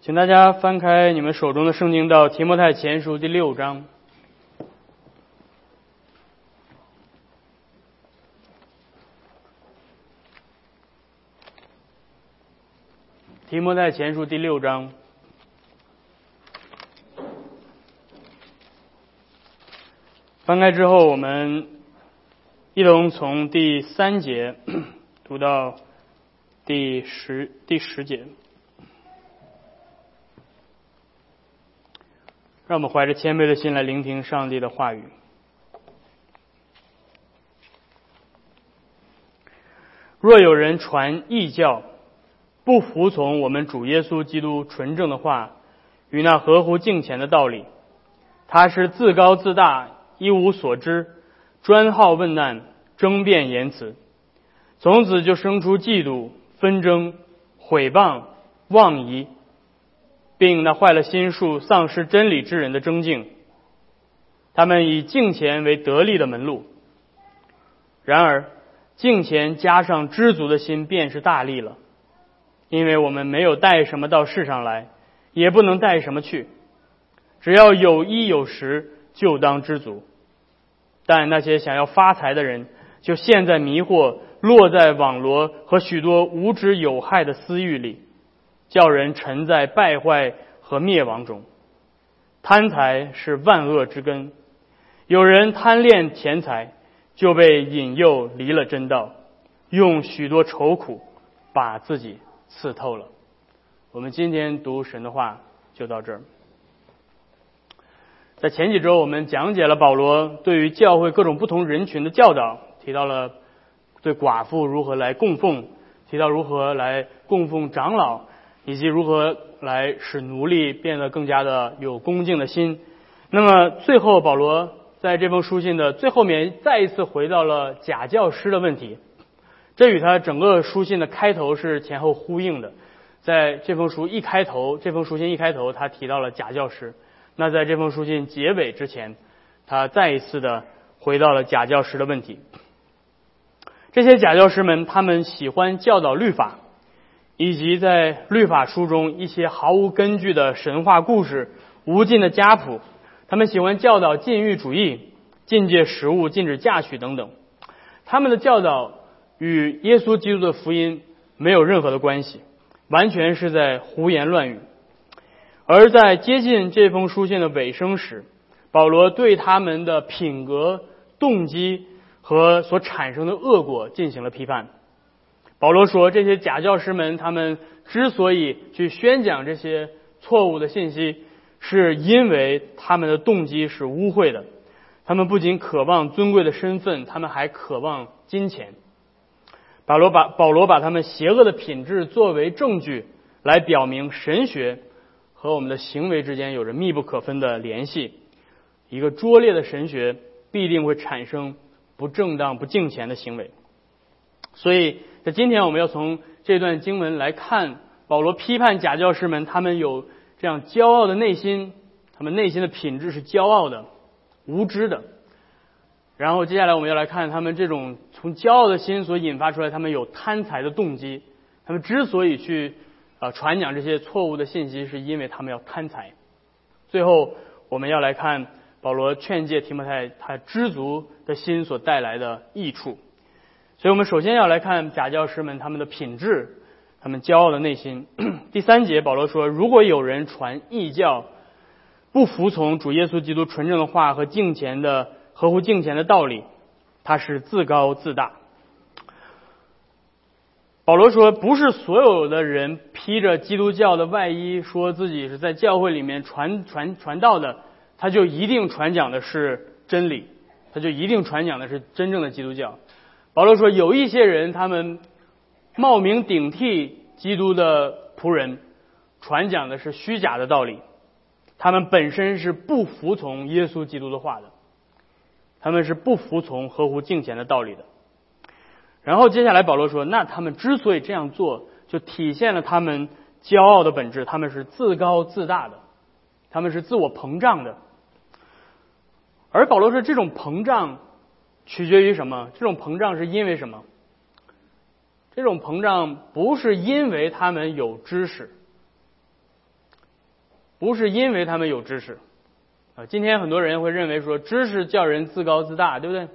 请大家翻开你们手中的圣经到提摩太前书第六章。提摩太前书第六章，翻开之后，我们一同从第三节读到第十第十节。让我们怀着谦卑的心来聆听上帝的话语。若有人传异教，不服从我们主耶稣基督纯正的话与那合乎敬虔的道理，他是自高自大，一无所知，专好问难，争辩言辞，从此就生出嫉妒、纷争、毁谤、妄疑。并那坏了心术、丧失真理之人的争竞，他们以敬钱为得利的门路。然而，敬钱加上知足的心，便是大利了。因为我们没有带什么到世上来，也不能带什么去，只要有衣有食，就当知足。但那些想要发财的人，就陷在迷惑、落在网罗和许多无知有害的私欲里。叫人沉在败坏和灭亡中，贪财是万恶之根。有人贪恋钱财，就被引诱离了真道，用许多愁苦把自己刺透了。我们今天读神的话就到这儿。在前几周，我们讲解了保罗对于教会各种不同人群的教导，提到了对寡妇如何来供奉，提到如何来供奉长老。以及如何来使奴隶变得更加的有恭敬的心。那么最后，保罗在这封书信的最后面再一次回到了假教师的问题，这与他整个书信的开头是前后呼应的。在这封书一开头，这封书信一开头，他提到了假教师。那在这封书信结尾之前，他再一次的回到了假教师的问题。这些假教师们，他们喜欢教导律法。以及在律法书中一些毫无根据的神话故事、无尽的家谱，他们喜欢教导禁欲主义、禁戒食物、禁止嫁娶等等。他们的教导与耶稣基督的福音没有任何的关系，完全是在胡言乱语。而在接近这封书信的尾声时，保罗对他们的品格、动机和所产生的恶果进行了批判。保罗说：“这些假教师们，他们之所以去宣讲这些错误的信息，是因为他们的动机是污秽的。他们不仅渴望尊贵的身份，他们还渴望金钱。保罗把保罗把他们邪恶的品质作为证据，来表明神学和我们的行为之间有着密不可分的联系。一个拙劣的神学必定会产生不正当、不敬虔的行为。所以。”今天，我们要从这段经文来看保罗批判假教师们，他们有这样骄傲的内心，他们内心的品质是骄傲的、无知的。然后接下来我们要来看他们这种从骄傲的心所引发出来，他们有贪财的动机。他们之所以去啊传讲这些错误的信息，是因为他们要贪财。最后，我们要来看保罗劝诫提摩太他知足的心所带来的益处。所以我们首先要来看假教师们他们的品质，他们骄傲的内心。第三节，保罗说：“如果有人传异教，不服从主耶稣基督纯正的话和敬虔的合乎敬虔的道理，他是自高自大。”保罗说：“不是所有的人披着基督教的外衣，说自己是在教会里面传传传道的，他就一定传讲的是真理，他就一定传讲的是真正的基督教。”保罗说：“有一些人，他们冒名顶替基督的仆人，传讲的是虚假的道理。他们本身是不服从耶稣基督的话的，他们是不服从合乎敬虔的道理的。然后接下来，保罗说：那他们之所以这样做，就体现了他们骄傲的本质。他们是自高自大的，他们是自我膨胀的。而保罗说，这种膨胀。”取决于什么？这种膨胀是因为什么？这种膨胀不是因为他们有知识，不是因为他们有知识啊。今天很多人会认为说，知识叫人自高自大，对不对？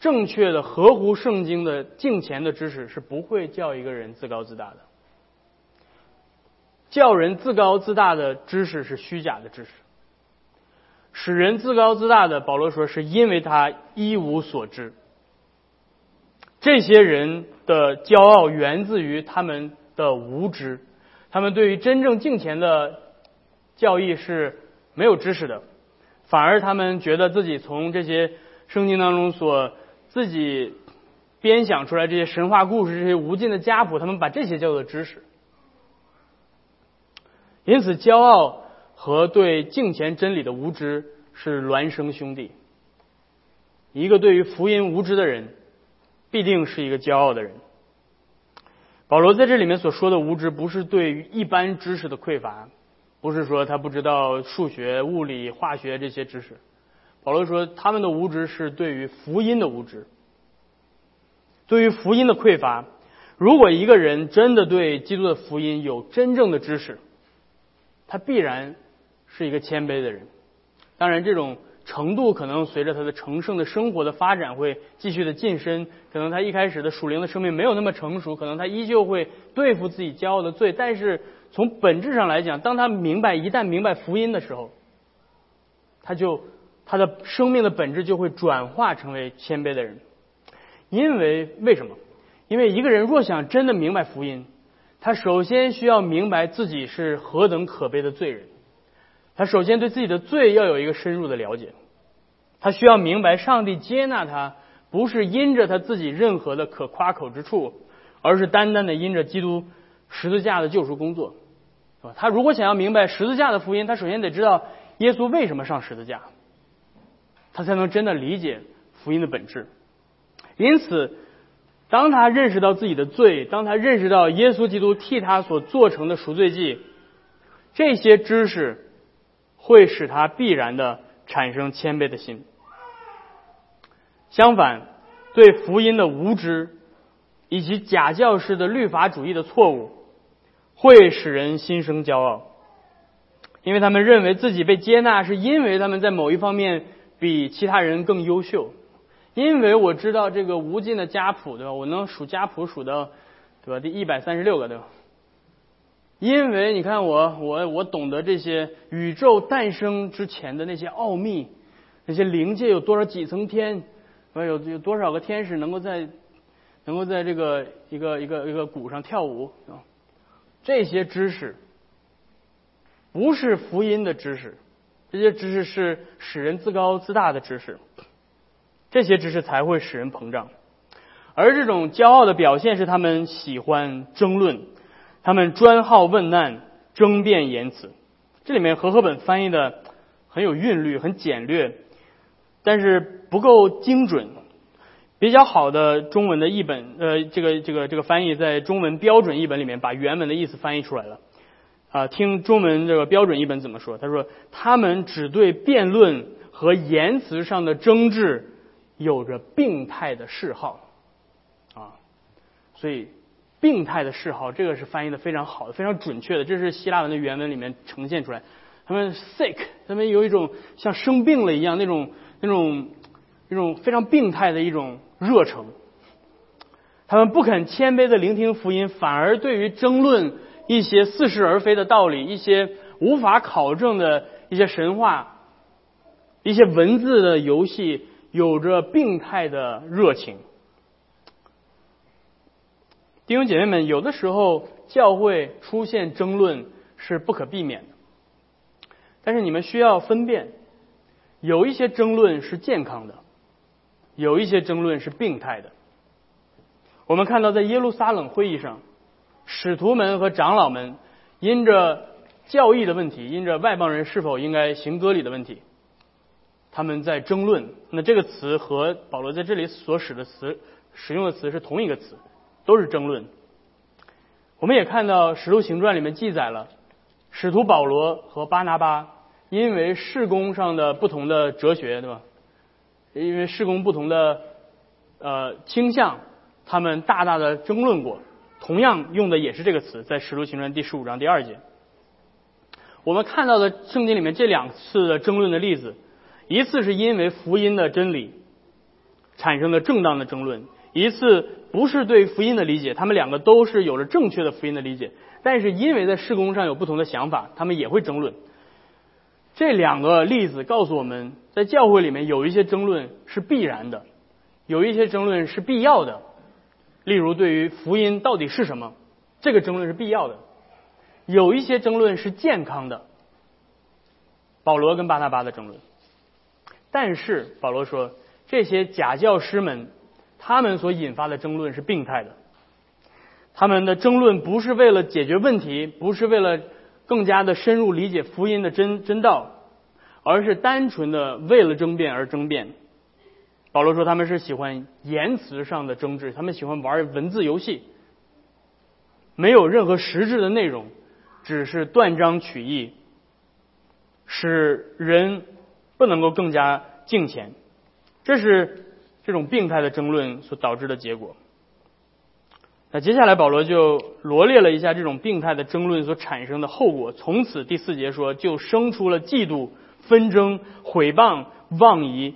正确的、合乎圣经的敬虔的知识是不会叫一个人自高自大的。叫人自高自大的知识是虚假的知识。使人自高自大的，保罗说是因为他一无所知。这些人的骄傲源自于他们的无知，他们对于真正敬虔的教义是没有知识的，反而他们觉得自己从这些圣经当中所自己编想出来这些神话故事、这些无尽的家谱，他们把这些叫做知识。因此，骄傲和对敬虔真理的无知是孪生兄弟。一个对于福音无知的人，必定是一个骄傲的人。保罗在这里面所说的无知，不是对于一般知识的匮乏，不是说他不知道数学、物理、化学这些知识。保罗说，他们的无知是对于福音的无知，对于福音的匮乏。如果一个人真的对基督的福音有真正的知识，他必然是一个谦卑的人。当然，这种程度可能随着他的成圣的生活的发展会继续的晋升。可能他一开始的属灵的生命没有那么成熟，可能他依旧会对付自己骄傲的罪。但是从本质上来讲，当他明白一旦明白福音的时候，他就他的生命的本质就会转化成为谦卑的人。因为为什么？因为一个人若想真的明白福音。他首先需要明白自己是何等可悲的罪人，他首先对自己的罪要有一个深入的了解，他需要明白上帝接纳他不是因着他自己任何的可夸口之处，而是单单的因着基督十字架的救赎工作，是吧？他如果想要明白十字架的福音，他首先得知道耶稣为什么上十字架，他才能真的理解福音的本质，因此。当他认识到自己的罪，当他认识到耶稣基督替他所做成的赎罪祭，这些知识会使他必然的产生谦卑的心。相反，对福音的无知以及假教师的律法主义的错误，会使人心生骄傲，因为他们认为自己被接纳是因为他们在某一方面比其他人更优秀。因为我知道这个无尽的家谱，对吧？我能数家谱数到，对吧？第一百三十六个，对吧？因为你看我，我我懂得这些宇宙诞生之前的那些奥秘，那些灵界有多少几层天，有有多少个天使能够在能够在这个一个一个一个鼓上跳舞啊？这些知识不是福音的知识，这些知识是使人自高自大的知识。这些知识才会使人膨胀，而这种骄傲的表现是他们喜欢争论，他们专好问难、争辩言辞。这里面和合本翻译的很有韵律、很简略，但是不够精准。比较好的中文的译本，呃，这个这个这个翻译在中文标准译本里面把原文的意思翻译出来了。啊，听中文这个标准译本怎么说？他说：“他们只对辩论和言辞上的争执。”有着病态的嗜好，啊，所以病态的嗜好，这个是翻译的非常好的，非常准确的，这是希腊文的原文里面呈现出来。他们 sick，他们有一种像生病了一样那种那种那种非常病态的一种热诚。他们不肯谦卑的聆听福音，反而对于争论一些似是而非的道理，一些无法考证的一些神话，一些文字的游戏。有着病态的热情，弟兄姐妹们，有的时候教会出现争论是不可避免的，但是你们需要分辨，有一些争论是健康的，有一些争论是病态的。我们看到，在耶路撒冷会议上，使徒们和长老们因着教义的问题，因着外邦人是否应该行割礼的问题。他们在争论，那这个词和保罗在这里所使的词使用的词是同一个词，都是争论。我们也看到《使徒行传》里面记载了，使徒保罗和巴拿巴因为事工上的不同的哲学，对吧？因为事工不同的呃倾向，他们大大的争论过。同样用的也是这个词，在《使徒行传》第十五章第二节。我们看到的圣经里面这两次的争论的例子，一次是因为福音的真理产生的正当的争论，一次不是对福音的理解，他们两个都是有着正确的福音的理解，但是因为在事工上有不同的想法，他们也会争论。这两个例子告诉我们在教会里面有一些争论是必然的，有一些争论是必要的。例如，对于福音到底是什么，这个争论是必要的。有一些争论是健康的，保罗跟巴拿巴的争论。但是保罗说，这些假教师们，他们所引发的争论是病态的。他们的争论不是为了解决问题，不是为了更加的深入理解福音的真真道，而是单纯的为了争辩而争辩。保罗说，他们是喜欢言辞上的争执，他们喜欢玩文字游戏，没有任何实质的内容。只是断章取义，使人不能够更加敬虔，这是这种病态的争论所导致的结果。那接下来保罗就罗列了一下这种病态的争论所产生的后果。从此第四节说，就生出了嫉妒、纷争、毁谤、妄疑，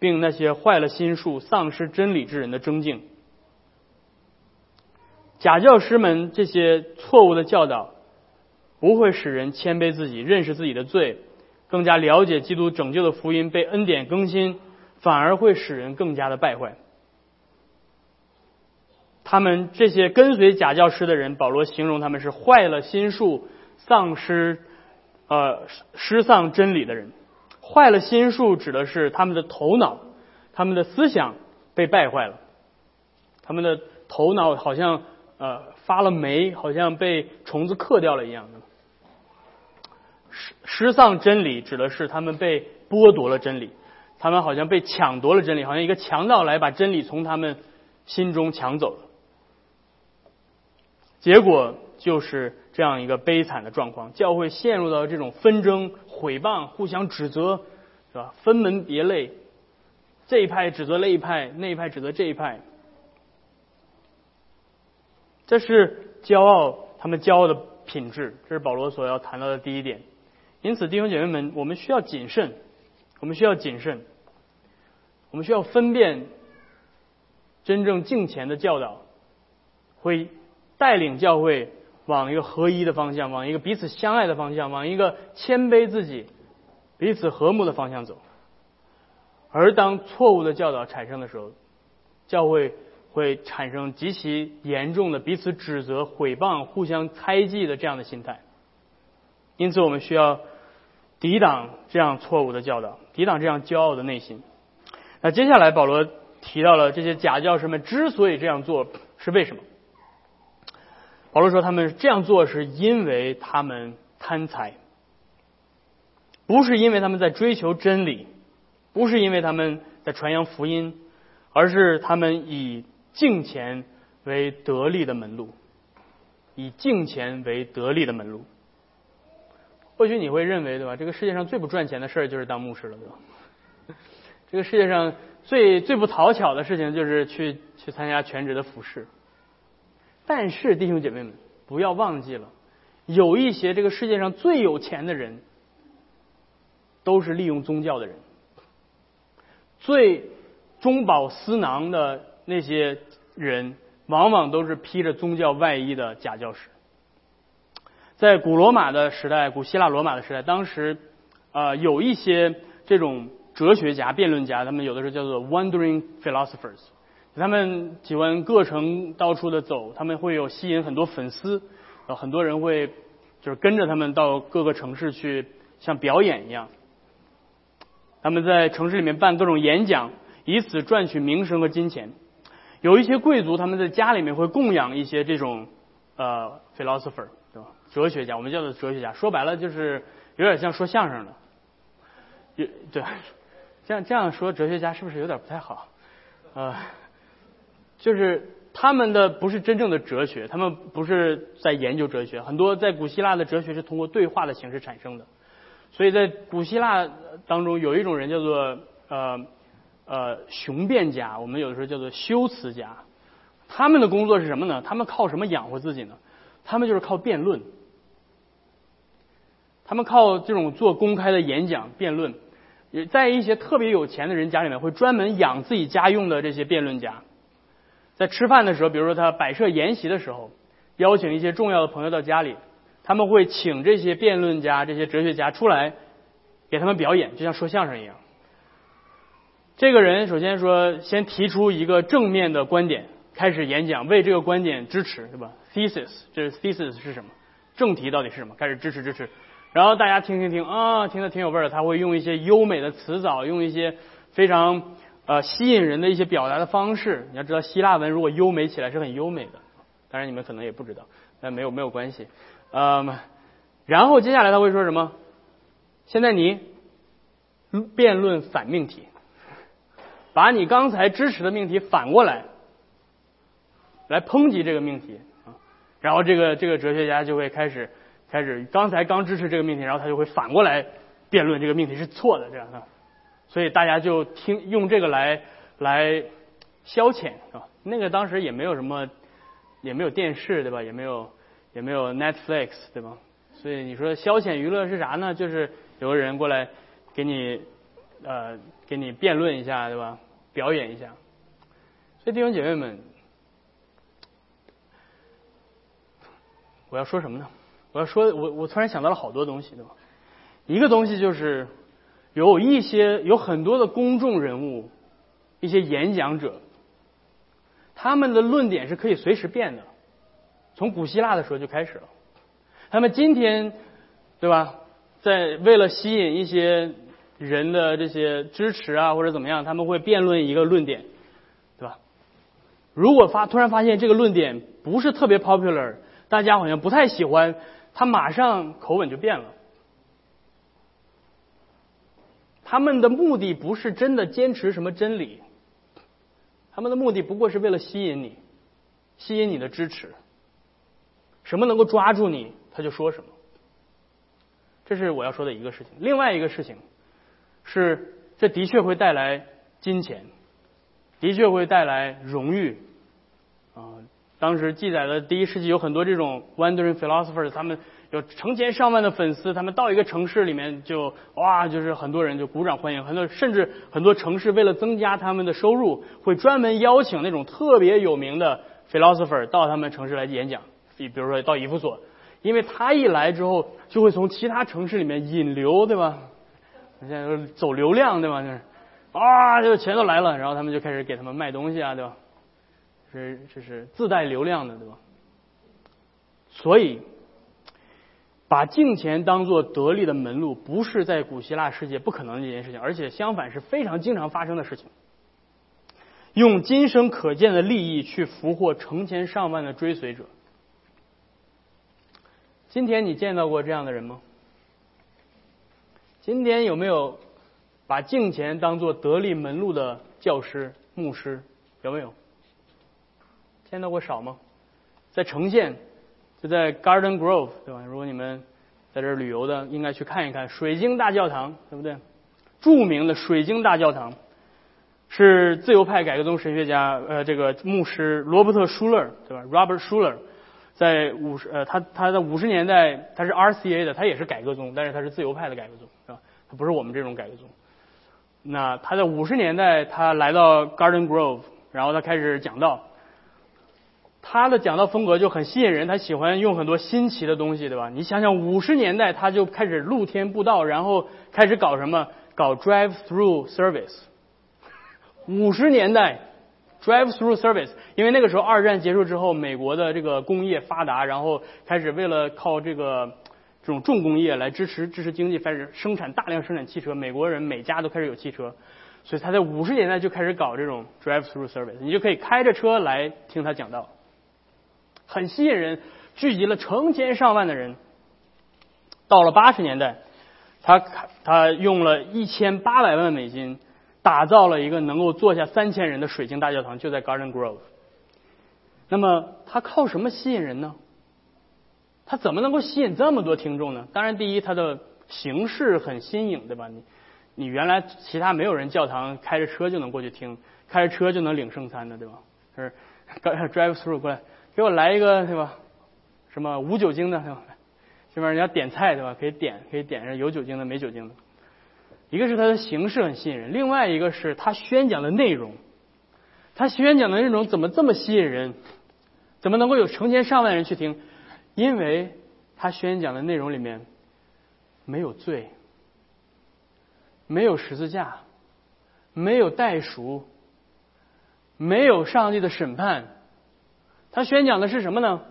并那些坏了心术、丧失真理之人的争竞。假教师们这些错误的教导。不会使人谦卑自己，认识自己的罪，更加了解基督拯救的福音被恩典更新，反而会使人更加的败坏。他们这些跟随假教师的人，保罗形容他们是坏了心术、丧失呃失丧真理的人。坏了心术指的是他们的头脑、他们的思想被败坏了，他们的头脑好像呃发了霉，好像被虫子克掉了一样的。失失丧真理指的是他们被剥夺了真理，他们好像被抢夺了真理，好像一个强盗来把真理从他们心中抢走了。结果就是这样一个悲惨的状况，教会陷入到这种纷争、毁谤、互相指责，是吧？分门别类，这一派指责那一派，那一派指责这一派，这是骄傲，他们骄傲的品质，这是保罗所要谈到的第一点。因此，弟兄姐妹们，我们需要谨慎，我们需要谨慎，我们需要分辨真正敬虔的教导，会带领教会往一个合一的方向，往一个彼此相爱的方向，往一个谦卑自己、彼此和睦的方向走。而当错误的教导产生的时候，教会会产生极其严重的彼此指责、毁谤、互相猜忌的这样的心态。因此，我们需要。抵挡这样错误的教导，抵挡这样骄傲的内心。那接下来保罗提到了这些假教师们之所以这样做是为什么？保罗说他们这样做是因为他们贪财，不是因为他们在追求真理，不是因为他们在传扬福音，而是他们以敬钱为得利的门路，以敬钱为得利的门路。或许你会认为，对吧？这个世界上最不赚钱的事儿就是当牧师了，对吧？这个世界上最最不讨巧的事情就是去去参加全职的服饰。但是弟兄姐妹们，不要忘记了，有一些这个世界上最有钱的人，都是利用宗教的人。最中饱私囊的那些人，往往都是披着宗教外衣的假教师。在古罗马的时代，古希腊罗马的时代，当时，呃，有一些这种哲学家、辩论家，他们有的时候叫做 wandering philosophers，他们喜欢各城到处的走，他们会有吸引很多粉丝，呃，很多人会就是跟着他们到各个城市去，像表演一样。他们在城市里面办各种演讲，以此赚取名声和金钱。有一些贵族，他们在家里面会供养一些这种呃 philosopher 对吧。哲学家，我们叫做哲学家，说白了就是有点像说相声的，对，这样这样说哲学家是不是有点不太好？呃，就是他们的不是真正的哲学，他们不是在研究哲学，很多在古希腊的哲学是通过对话的形式产生的，所以在古希腊当中有一种人叫做呃呃雄辩家，我们有的时候叫做修辞家，他们的工作是什么呢？他们靠什么养活自己呢？他们就是靠辩论。他们靠这种做公开的演讲、辩论，在一些特别有钱的人家里面会专门养自己家用的这些辩论家。在吃饭的时候，比如说他摆设筵席的时候，邀请一些重要的朋友到家里，他们会请这些辩论家、这些哲学家出来给他们表演，就像说相声一样。这个人首先说，先提出一个正面的观点，开始演讲，为这个观点支持，对吧？thesis，这是 thesis 是什么？正题到底是什么？开始支持支持，然后大家听听听啊，听得挺有味儿的。他会用一些优美的词藻，用一些非常呃吸引人的一些表达的方式。你要知道，希腊文如果优美起来是很优美的，当然你们可能也不知道，但没有没有关系。嗯，然后接下来他会说什么？现在你辩论反命题。把你刚才支持的命题反过来，来抨击这个命题啊，然后这个这个哲学家就会开始开始刚才刚支持这个命题，然后他就会反过来辩论这个命题是错的这样的，所以大家就听用这个来来消遣啊，那个当时也没有什么也没有电视对吧，也没有也没有 Netflix 对吧，所以你说消遣娱乐是啥呢？就是有个人过来给你。呃，给你辩论一下，对吧？表演一下。所以弟兄姐妹们，我要说什么呢？我要说，我我突然想到了好多东西，对吧？一个东西就是有一些有很多的公众人物，一些演讲者，他们的论点是可以随时变的。从古希腊的时候就开始了，他们今天，对吧？在为了吸引一些。人的这些支持啊，或者怎么样，他们会辩论一个论点，对吧？如果发突然发现这个论点不是特别 popular，大家好像不太喜欢，他马上口吻就变了。他们的目的不是真的坚持什么真理，他们的目的不过是为了吸引你，吸引你的支持。什么能够抓住你，他就说什么。这是我要说的一个事情。另外一个事情。是，这的确会带来金钱，的确会带来荣誉。啊，当时记载的第一世纪有很多这种 wandering philosophers，他们有成千上万的粉丝，他们到一个城市里面就哇，就是很多人就鼓掌欢迎，很多甚至很多城市为了增加他们的收入，会专门邀请那种特别有名的 philosopher 到他们城市来演讲。比比如说到伊夫所，因为他一来之后，就会从其他城市里面引流，对吧？现在走流量对吧？就是啊，就钱都来了，然后他们就开始给他们卖东西啊，对吧？是这是自带流量的，对吧？所以，把敬钱当做得力的门路，不是在古希腊世界不可能的一件事情，而且相反是非常经常发生的事情。用今生可见的利益去俘获成千上万的追随者。今天你见到过这样的人吗？今天有没有把敬钱当做得力门路的教师、牧师？有没有见到过少吗？在城县，就在 Garden Grove，对吧？如果你们在这旅游的，应该去看一看水晶大教堂，对不对？著名的水晶大教堂是自由派改革宗神学家呃，这个牧师罗伯特舒勒，对吧？Robert Schuler。在五十呃，他他在五十年代他是 RCA 的，他也是改革宗，但是他是自由派的改革宗，是吧？他不是我们这种改革宗。那他在五十年代他来到 Garden Grove，然后他开始讲道。他的讲道风格就很吸引人，他喜欢用很多新奇的东西，对吧？你想想五十年代他就开始露天布道，然后开始搞什么？搞 Drive Through Service。五十年代。Drive-through service，因为那个时候二战结束之后，美国的这个工业发达，然后开始为了靠这个这种重工业来支持支持经济，开始生产大量生产汽车。美国人每家都开始有汽车，所以他在五十年代就开始搞这种 drive-through service，你就可以开着车来听他讲道，很吸引人，聚集了成千上万的人。到了八十年代，他他用了一千八百万美金。打造了一个能够坐下三千人的水晶大教堂，就在 Garden Grove。那么他靠什么吸引人呢？他怎么能够吸引这么多听众呢？当然，第一，他的形式很新颖，对吧？你你原来其他没有人教堂开着车就能过去听，开着车就能领圣餐的，对吧？是 drive through 过来，给我来一个，对吧？什么无酒精的，对吧？这边人家点菜对吧？可以点，可以点上有酒精的，没酒精的。一个是它的形式很吸引人，另外一个是它宣讲的内容。它宣讲的内容怎么这么吸引人？怎么能够有成千上万人去听？因为他宣讲的内容里面没有罪，没有十字架，没有代赎，没有上帝的审判。他宣讲的是什么呢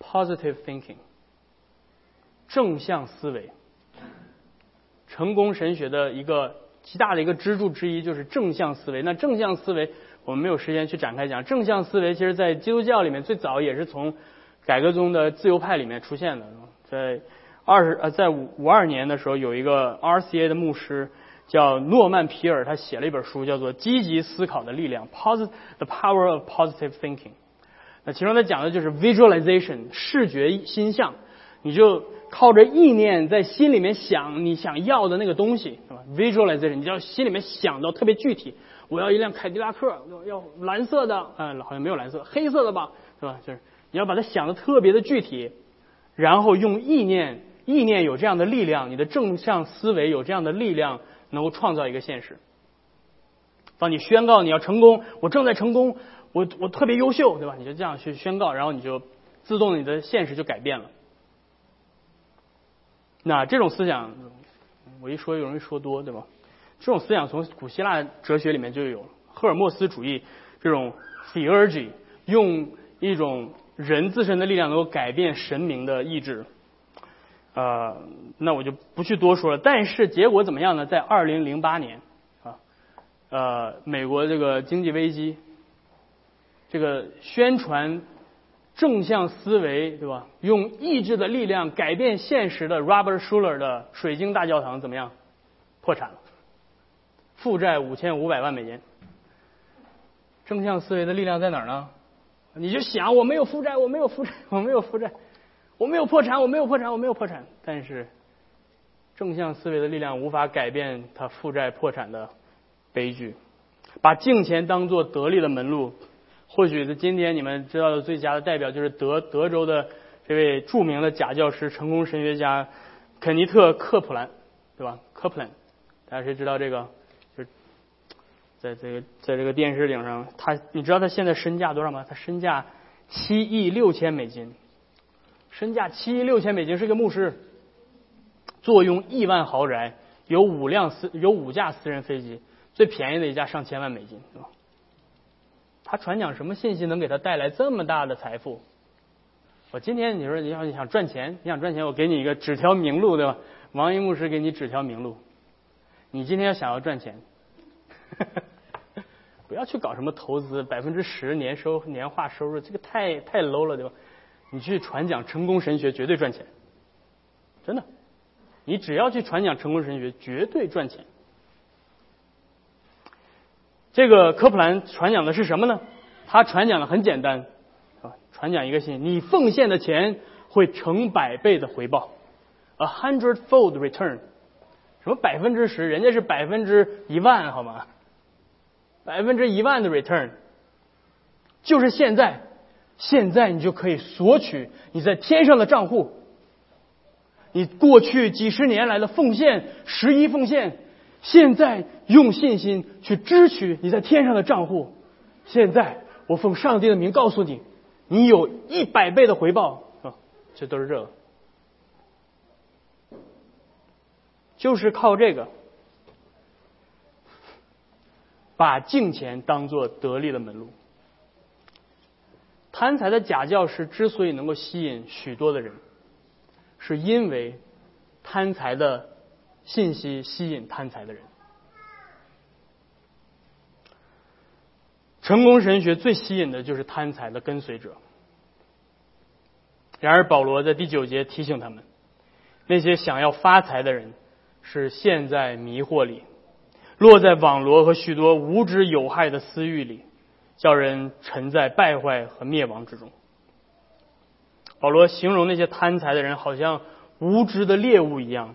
？Positive thinking，正向思维。成功神学的一个极大的一个支柱之一就是正向思维。那正向思维。我们没有时间去展开讲正向思维，其实，在基督教里面最早也是从改革宗的自由派里面出现的。在二十呃，在五五二年的时候，有一个 RCA 的牧师叫诺曼皮尔，他写了一本书，叫做《积极思考的力量》（Positive the Power of Positive Thinking）。那其中他讲的就是 visualization 视觉心象，你就靠着意念在心里面想你想要的那个东西，是吧？visualization，你就要心里面想到特别具体。我要一辆凯迪拉克，要蓝色的，嗯，好像没有蓝色，黑色的吧，是吧？就是你要把它想的特别的具体，然后用意念，意念有这样的力量，你的正向思维有这样的力量，能够创造一个现实。当你宣告你要成功，我正在成功，我我特别优秀，对吧？你就这样去宣告，然后你就自动你的现实就改变了。那这种思想，我一说容易说多，对吧？这种思想从古希腊哲学里面就有赫尔墨斯主义这种 theurgy，用一种人自身的力量能够改变神明的意志。呃，那我就不去多说了。但是结果怎么样呢？在二零零八年啊，呃，美国这个经济危机，这个宣传正向思维，对吧？用意志的力量改变现实的 Robert Schuler 的水晶大教堂怎么样？破产了。负债五千五百万美金，正向思维的力量在哪儿呢？你就想我没有负债，我没有负债，我没有负债，我没有破产，我没有破产，我没有破产。但是正向思维的力量无法改变他负债破产的悲剧。把金钱当做得力的门路，或许是今天你们知道的最佳的代表就是德德州的这位著名的假教师、成功神学家肯尼特·克普兰，对吧？克普兰，大家谁知道这个？就在这个在这个电视顶上，他你知道他现在身价多少吗？他身价七亿六千美金，身价七亿六千美金是个牧师，坐拥亿万豪宅，有五辆私有五架私人飞机，最便宜的一架上千万美金，对吧？他传讲什么信息能给他带来这么大的财富？我今天你说你要你想赚钱，你想赚钱，我给你一个指条明路，对吧？王一牧师给你指条明路，你今天要想要赚钱。不要去搞什么投资，百分之十年收年化收入，这个太太 low 了，对吧？你去传讲成功神学，绝对赚钱，真的。你只要去传讲成功神学，绝对赚钱。这个科普兰传讲的是什么呢？他传讲的很简单啊，传讲一个信：你奉献的钱会成百倍的回报，a hundredfold return。什么百分之十？人家是百分之一万，好吗？百分之一万的 return，就是现在，现在你就可以索取你在天上的账户，你过去几十年来的奉献，十一奉献，现在用信心去支取你在天上的账户。现在我奉上帝的名告诉你，你有一百倍的回报啊！这都是这个，就是靠这个。把金钱当做得力的门路，贪财的假教师之所以能够吸引许多的人，是因为贪财的信息吸引贪财的人。成功神学最吸引的就是贪财的跟随者。然而保罗在第九节提醒他们，那些想要发财的人是陷在迷惑里。落在网罗和许多无知有害的私欲里，叫人沉在败坏和灭亡之中。保罗形容那些贪财的人，好像无知的猎物一样，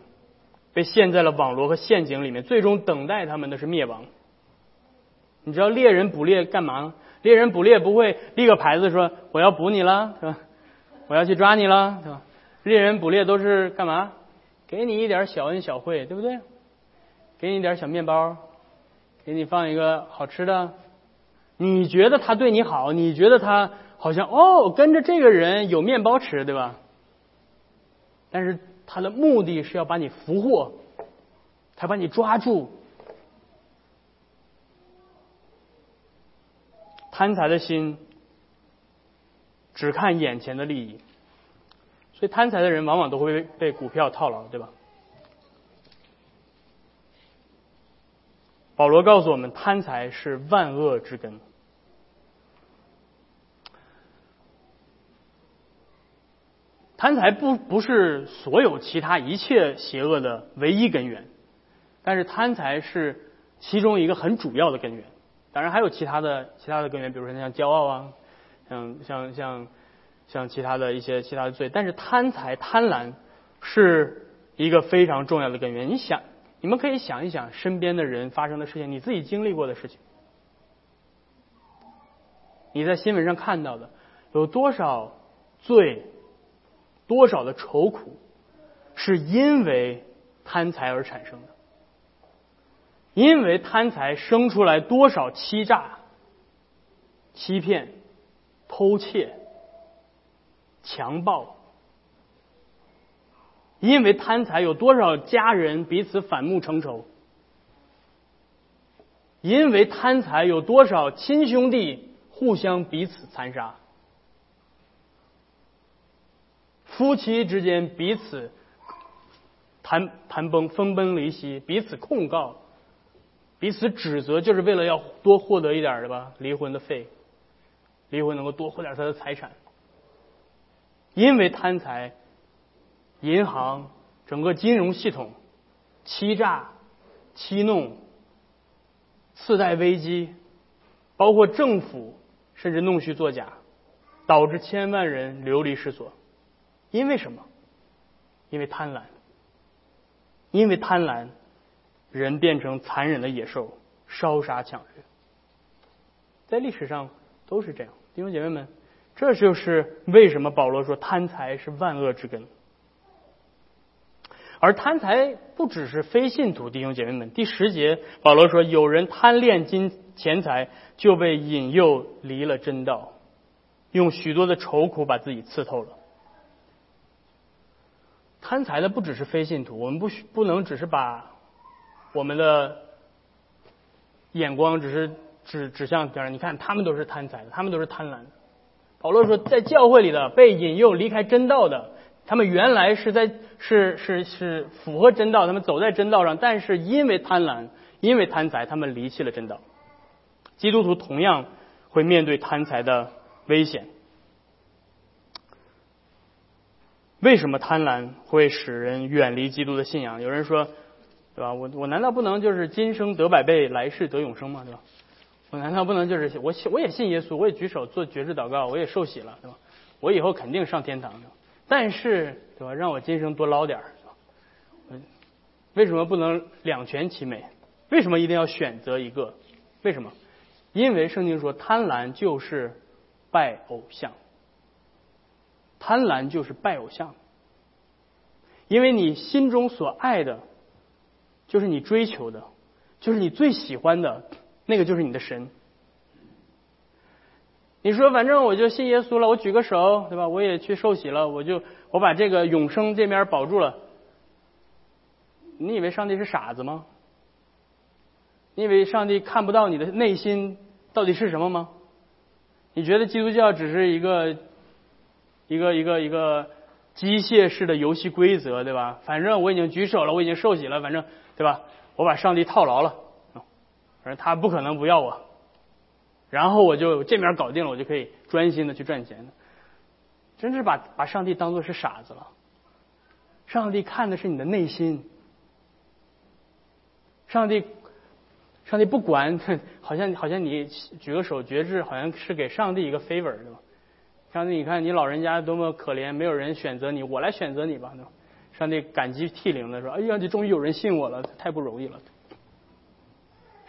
被陷在了网罗和陷阱里面，最终等待他们的是灭亡。你知道猎人捕猎干嘛？猎人捕猎不会立个牌子说我要捕你了，是吧？我要去抓你了，是吧？猎人捕猎都是干嘛？给你一点小恩小惠，对不对？给你点小面包，给你放一个好吃的。你觉得他对你好，你觉得他好像哦，跟着这个人有面包吃，对吧？但是他的目的是要把你俘获，他把你抓住。贪财的心只看眼前的利益，所以贪财的人往往都会被股票套牢，对吧？保罗告诉我们，贪财是万恶之根。贪财不不是所有其他一切邪恶的唯一根源，但是贪财是其中一个很主要的根源。当然还有其他的其他的根源，比如说像骄傲啊，像像像像其他的一些其他的罪。但是贪财贪婪是一个非常重要的根源。你想，你们可以想一想身边的人发生的事情，你自己经历过的事情，你在新闻上看到的有多少罪？多少的愁苦是因为贪财而产生的？因为贪财生出来多少欺诈、欺骗、偷窃、强暴？因为贪财有多少家人彼此反目成仇？因为贪财有多少亲兄弟互相彼此残杀？夫妻之间彼此谈谈崩分崩离析，彼此控告，彼此指责，就是为了要多获得一点的吧，离婚的费，离婚能够多获点他的财产。因为贪财，银行整个金融系统欺诈、欺弄、次贷危机，包括政府甚至弄虚作假，导致千万人流离失所。因为什么？因为贪婪。因为贪婪，人变成残忍的野兽，烧杀抢掠。在历史上都是这样，弟兄姐妹们，这就是为什么保罗说贪财是万恶之根。而贪财不只是非信徒，弟兄姐妹们，第十节保罗说，有人贪恋金钱财，就被引诱离了真道，用许多的愁苦把自己刺透了。贪财的不只是非信徒，我们不需不能只是把我们的眼光只是指指向别人。你看，他们都是贪财的，他们都是贪婪的。保罗说，在教会里的被引诱离开真道的，他们原来是在是是是符合真道，他们走在真道上，但是因为贪婪，因为贪财，他们离弃了真道。基督徒同样会面对贪财的危险。为什么贪婪会使人远离基督的信仰？有人说，对吧？我我难道不能就是今生得百倍，来世得永生吗？对吧？我难道不能就是我我也信耶稣，我也举手做绝志祷告，我也受洗了，对吧？我以后肯定上天堂。但是，对吧？让我今生多捞点儿，为什么不能两全其美？为什么一定要选择一个？为什么？因为圣经说，贪婪就是拜偶像。贪婪就是拜偶像，因为你心中所爱的，就是你追求的，就是你最喜欢的那个，就是你的神。你说，反正我就信耶稣了，我举个手，对吧？我也去受洗了，我就我把这个永生这面保住了。你以为上帝是傻子吗？你以为上帝看不到你的内心到底是什么吗？你觉得基督教只是一个？一个一个一个机械式的游戏规则，对吧？反正我已经举手了，我已经受洗了，反正对吧？我把上帝套牢了，反正他不可能不要我，然后我就这面搞定了，我就可以专心的去赚钱真是把把上帝当做是傻子了。上帝看的是你的内心，上帝上帝不管，好像好像你举个手绝志，好像是给上帝一个 favor，对吧？上帝，你看你老人家多么可怜，没有人选择你，我来选择你吧。上帝感激涕零的说：“哎呀，你终于有人信我了，太不容易了。”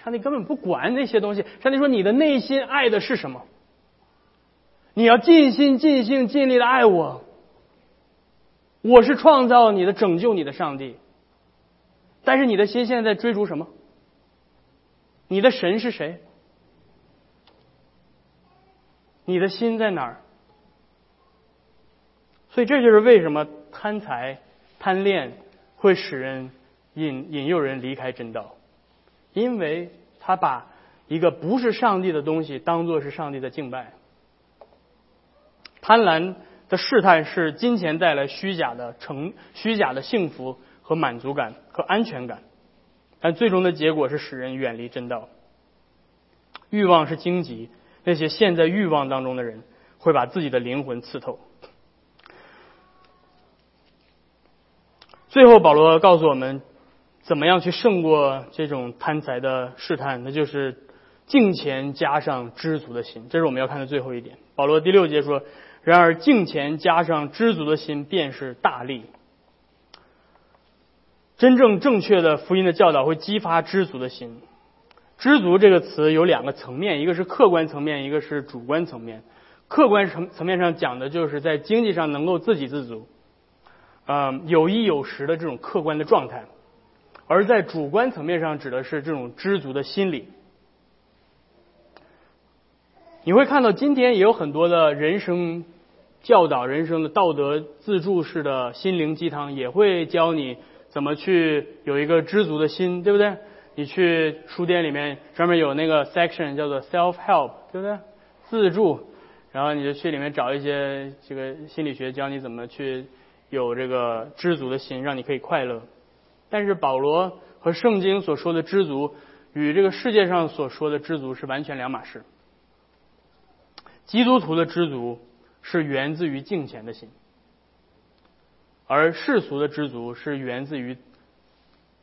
上帝根本不管那些东西。上帝说：“你的内心爱的是什么？你要尽心尽性尽力的爱我。我是创造你的、拯救你的上帝。但是你的心现在在追逐什么？你的神是谁？你的心在哪儿？所以这就是为什么贪财、贪恋会使人引引诱人离开真道，因为他把一个不是上帝的东西当做是上帝的敬拜。贪婪的试探是金钱带来虚假的成、虚假的幸福和满足感和安全感，但最终的结果是使人远离真道。欲望是荆棘。那些陷在欲望当中的人，会把自己的灵魂刺透。最后，保罗告诉我们，怎么样去胜过这种贪财的试探？那就是敬钱加上知足的心。这是我们要看的最后一点。保罗第六节说：“然而敬钱加上知足的心，便是大力。”真正正确的福音的教导会激发知足的心。知足这个词有两个层面，一个是客观层面，一个是主观层面。客观层层面上讲的就是在经济上能够自给自足，呃，有衣有食的这种客观的状态；而在主观层面上指的是这种知足的心理。你会看到今天也有很多的人生教导、人生的道德自助式的心灵鸡汤，也会教你怎么去有一个知足的心，对不对？你去书店里面，专门有那个 section 叫做 self help，对不对？自助，然后你就去里面找一些这个心理学教你怎么去有这个知足的心，让你可以快乐。但是保罗和圣经所说的知足，与这个世界上所说的知足是完全两码事。基督徒的知足是源自于敬虔的心，而世俗的知足是源自于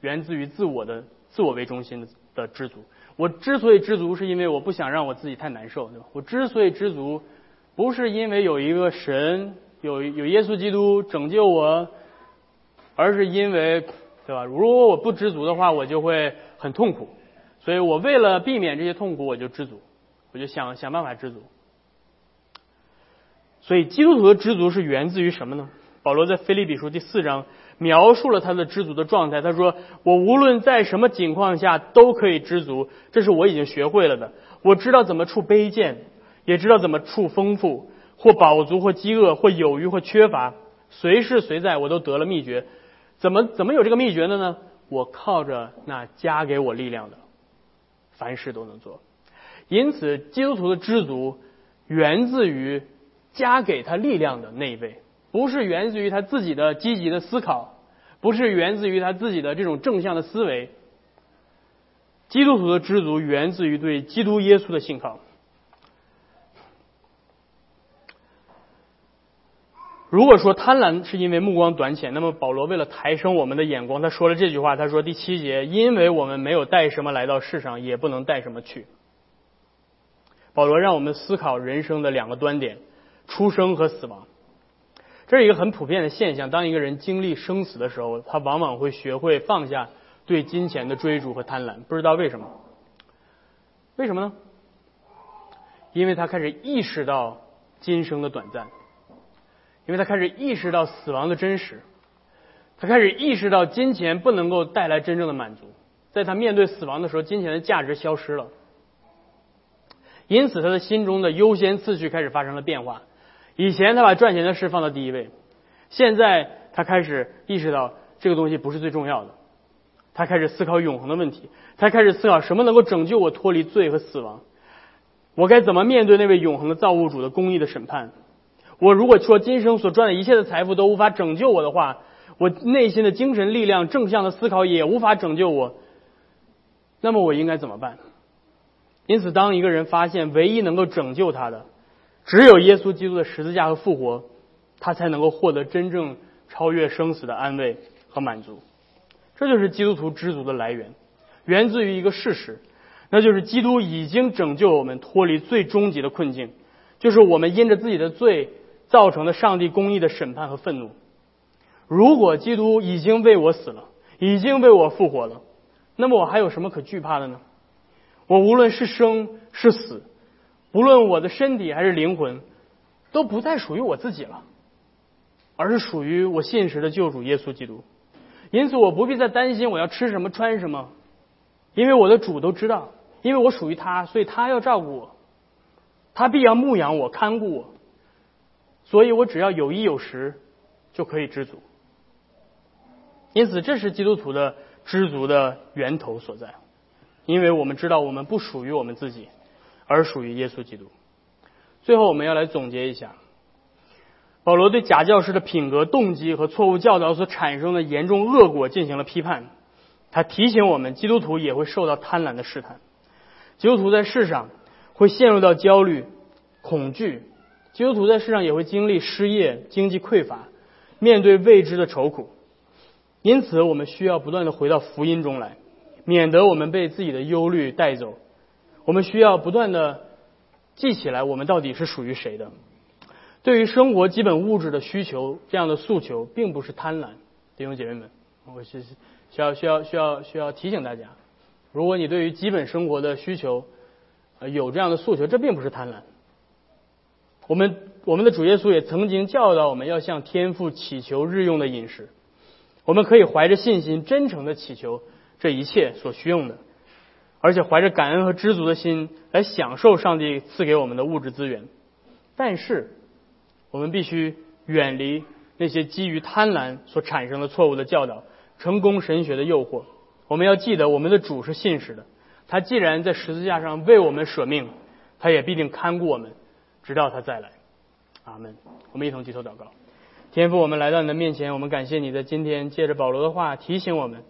源自于自我的。自我为中心的的知足，我之所以知足，是因为我不想让我自己太难受，对吧？我之所以知足，不是因为有一个神，有有耶稣基督拯救我，而是因为，对吧？如果我不知足的话，我就会很痛苦，所以我为了避免这些痛苦，我就知足，我就想想办法知足。所以基督徒的知足是源自于什么呢？保罗在腓立比书第四章。描述了他的知足的状态。他说：“我无论在什么情况下都可以知足，这是我已经学会了的。我知道怎么处卑贱，也知道怎么处丰富，或饱足，或饥饿，或有余，或缺乏，随时随在，我都得了秘诀。怎么怎么有这个秘诀的呢？我靠着那加给我力量的，凡事都能做。因此，基督徒的知足源自于加给他力量的那一位。”不是源自于他自己的积极的思考，不是源自于他自己的这种正向的思维。基督徒的知足源自于对基督耶稣的信靠。如果说贪婪是因为目光短浅，那么保罗为了抬升我们的眼光，他说了这句话。他说第七节，因为我们没有带什么来到世上，也不能带什么去。保罗让我们思考人生的两个端点：出生和死亡。这是一个很普遍的现象。当一个人经历生死的时候，他往往会学会放下对金钱的追逐和贪婪。不知道为什么？为什么呢？因为他开始意识到今生的短暂，因为他开始意识到死亡的真实，他开始意识到金钱不能够带来真正的满足。在他面对死亡的时候，金钱的价值消失了，因此他的心中的优先次序开始发生了变化。以前他把赚钱的事放到第一位，现在他开始意识到这个东西不是最重要的，他开始思考永恒的问题，他开始思考什么能够拯救我脱离罪和死亡，我该怎么面对那位永恒的造物主的公义的审判？我如果说今生所赚的一切的财富都无法拯救我的话，我内心的精神力量正向的思考也无法拯救我，那么我应该怎么办？因此，当一个人发现唯一能够拯救他的。只有耶稣基督的十字架和复活，他才能够获得真正超越生死的安慰和满足。这就是基督徒知足的来源，源自于一个事实，那就是基督已经拯救我们脱离最终极的困境，就是我们因着自己的罪造成的上帝公义的审判和愤怒。如果基督已经为我死了，已经为我复活了，那么我还有什么可惧怕的呢？我无论是生是死。不论我的身体还是灵魂，都不再属于我自己了，而是属于我信实的救主耶稣基督。因此，我不必再担心我要吃什么、穿什么，因为我的主都知道，因为我属于他，所以他要照顾我，他必要牧养我、看顾我，所以我只要有衣有食，就可以知足。因此，这是基督徒的知足的源头所在，因为我们知道我们不属于我们自己，而属于耶稣基督。最后，我们要来总结一下，保罗对假教师的品格、动机和错误教导所产生的严重恶果进行了批判。他提醒我们，基督徒也会受到贪婪的试探，基督徒在世上会陷入到焦虑、恐惧，基督徒在世上也会经历失业、经济匮乏，面对未知的愁苦。因此，我们需要不断的回到福音中来，免得我们被自己的忧虑带走。我们需要不断的记起来，我们到底是属于谁的。对于生活基本物质的需求，这样的诉求并不是贪婪，弟兄姐妹们，我是需要需要需要需要提醒大家，如果你对于基本生活的需求有这样的诉求，这并不是贪婪。我们我们的主耶稣也曾经教导我们要向天父祈求日用的饮食。我们可以怀着信心、真诚的祈求这一切所需用的，而且怀着感恩和知足的心来享受上帝赐给我们的物质资源。但是，我们必须远离那些基于贪婪所产生的错误的教导、成功神学的诱惑。我们要记得，我们的主是信实的。他既然在十字架上为我们舍命，他也必定看顾我们，直到他再来。阿门。我们一同低头祷告。天父，我们来到你的面前，我们感谢你在今天借着保罗的话提醒我们，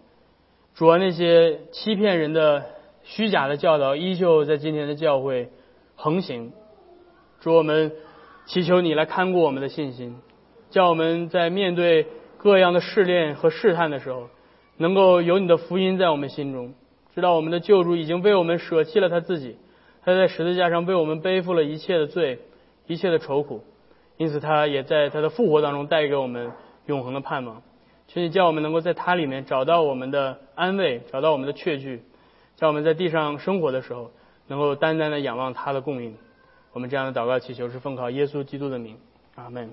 主啊，那些欺骗人的虚假的教导依旧在今天的教会横行。主，我们祈求你来看顾我们的信心，叫我们在面对各样的试炼和试探的时候，能够有你的福音在我们心中，知道我们的救主已经为我们舍弃了他自己，他在十字架上为我们背负了一切的罪，一切的愁苦。因此，他也在他的复活当中带给我们永恒的盼望。求你叫我们能够在他里面找到我们的安慰，找到我们的确据，叫我们在地上生活的时候能够单单的仰望他的供应。我们这样的祷告祈求是奉靠耶稣基督的名，阿门。